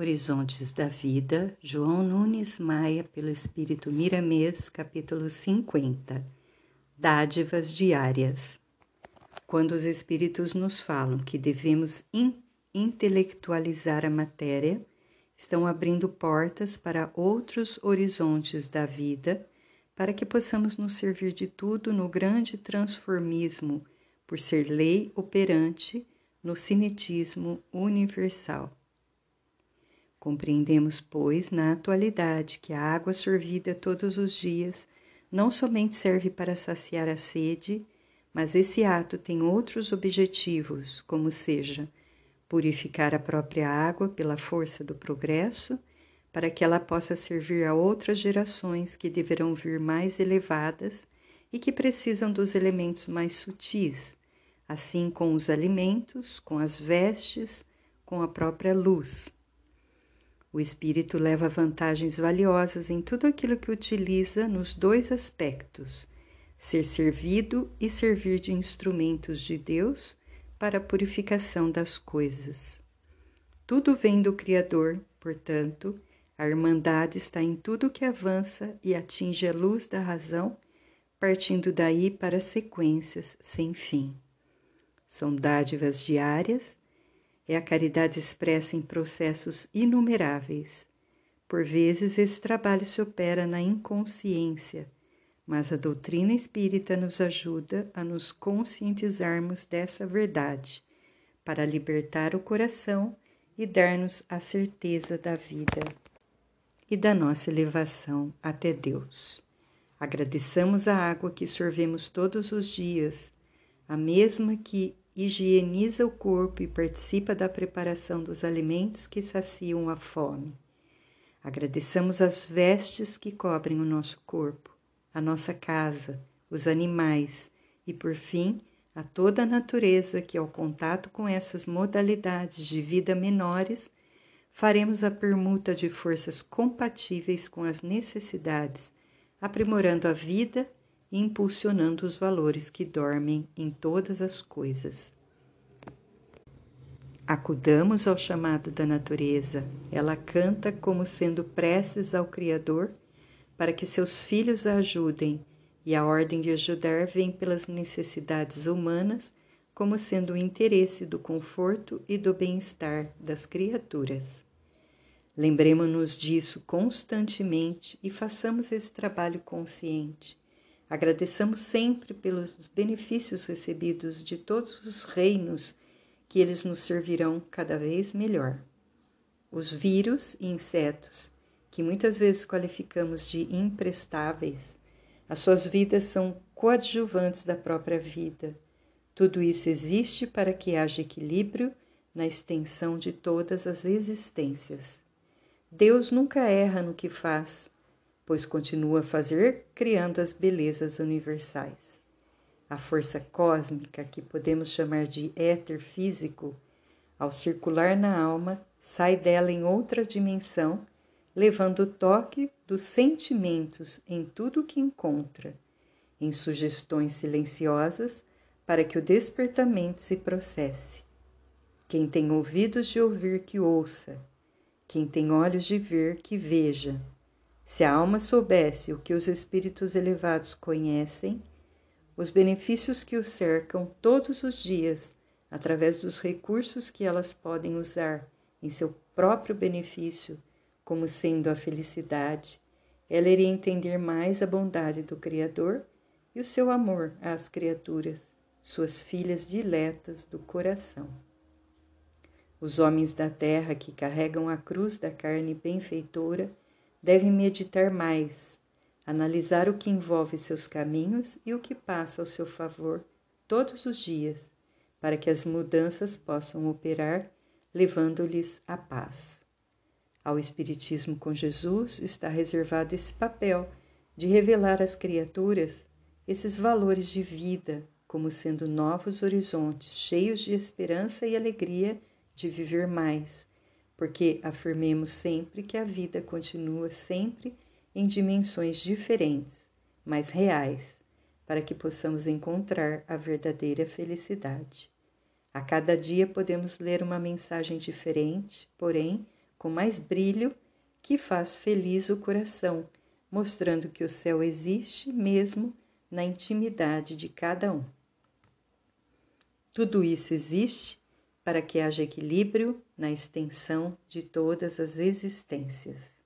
Horizontes da Vida, João Nunes Maia, pelo Espírito Miramês, capítulo 50 Dádivas Diárias. Quando os Espíritos nos falam que devemos in intelectualizar a matéria, estão abrindo portas para outros horizontes da vida, para que possamos nos servir de tudo no grande transformismo, por ser lei operante no cinetismo universal. Compreendemos, pois, na atualidade, que a água sorvida todos os dias não somente serve para saciar a sede, mas esse ato tem outros objetivos, como seja purificar a própria água pela força do progresso, para que ela possa servir a outras gerações que deverão vir mais elevadas e que precisam dos elementos mais sutis, assim com os alimentos, com as vestes, com a própria luz. O espírito leva vantagens valiosas em tudo aquilo que utiliza nos dois aspectos: ser servido e servir de instrumentos de Deus para a purificação das coisas. Tudo vem do Criador, portanto, a irmandade está em tudo que avança e atinge a luz da razão, partindo daí para sequências sem fim. São dádivas diárias é a caridade expressa em processos inumeráveis. Por vezes, esse trabalho se opera na inconsciência, mas a doutrina espírita nos ajuda a nos conscientizarmos dessa verdade, para libertar o coração e dar-nos a certeza da vida e da nossa elevação até Deus. Agradeçamos a água que sorvemos todos os dias, a mesma que higieniza o corpo e participa da preparação dos alimentos que saciam a fome. Agradeçamos as vestes que cobrem o nosso corpo, a nossa casa, os animais e, por fim, a toda a natureza que, ao contato com essas modalidades de vida menores, faremos a permuta de forças compatíveis com as necessidades, aprimorando a vida impulsionando os valores que dormem em todas as coisas. Acudamos ao chamado da natureza, ela canta como sendo preces ao Criador para que seus filhos a ajudem, e a ordem de ajudar vem pelas necessidades humanas como sendo o interesse do conforto e do bem-estar das criaturas. Lembremos-nos disso constantemente e façamos esse trabalho consciente Agradeçamos sempre pelos benefícios recebidos de todos os reinos que eles nos servirão cada vez melhor. Os vírus e insetos, que muitas vezes qualificamos de imprestáveis, as suas vidas são coadjuvantes da própria vida. Tudo isso existe para que haja equilíbrio na extensão de todas as existências. Deus nunca erra no que faz, pois continua a fazer, criando as belezas universais. A força cósmica, que podemos chamar de éter físico, ao circular na alma, sai dela em outra dimensão, levando o toque dos sentimentos em tudo o que encontra, em sugestões silenciosas, para que o despertamento se processe. Quem tem ouvidos de ouvir, que ouça, quem tem olhos de ver, que veja. Se a alma soubesse o que os espíritos elevados conhecem, os benefícios que os cercam todos os dias, através dos recursos que elas podem usar em seu próprio benefício, como sendo a felicidade, ela iria entender mais a bondade do Criador e o seu amor às criaturas, suas filhas diletas do coração. Os homens da terra que carregam a cruz da carne benfeitora devem meditar mais, analisar o que envolve seus caminhos e o que passa ao seu favor todos os dias, para que as mudanças possam operar, levando-lhes a paz. Ao Espiritismo com Jesus está reservado esse papel de revelar às criaturas esses valores de vida como sendo novos horizontes cheios de esperança e alegria de viver mais porque afirmemos sempre que a vida continua sempre em dimensões diferentes, mas reais, para que possamos encontrar a verdadeira felicidade. A cada dia podemos ler uma mensagem diferente, porém com mais brilho, que faz feliz o coração, mostrando que o céu existe mesmo na intimidade de cada um. Tudo isso existe para que haja equilíbrio na extensão de todas as existências.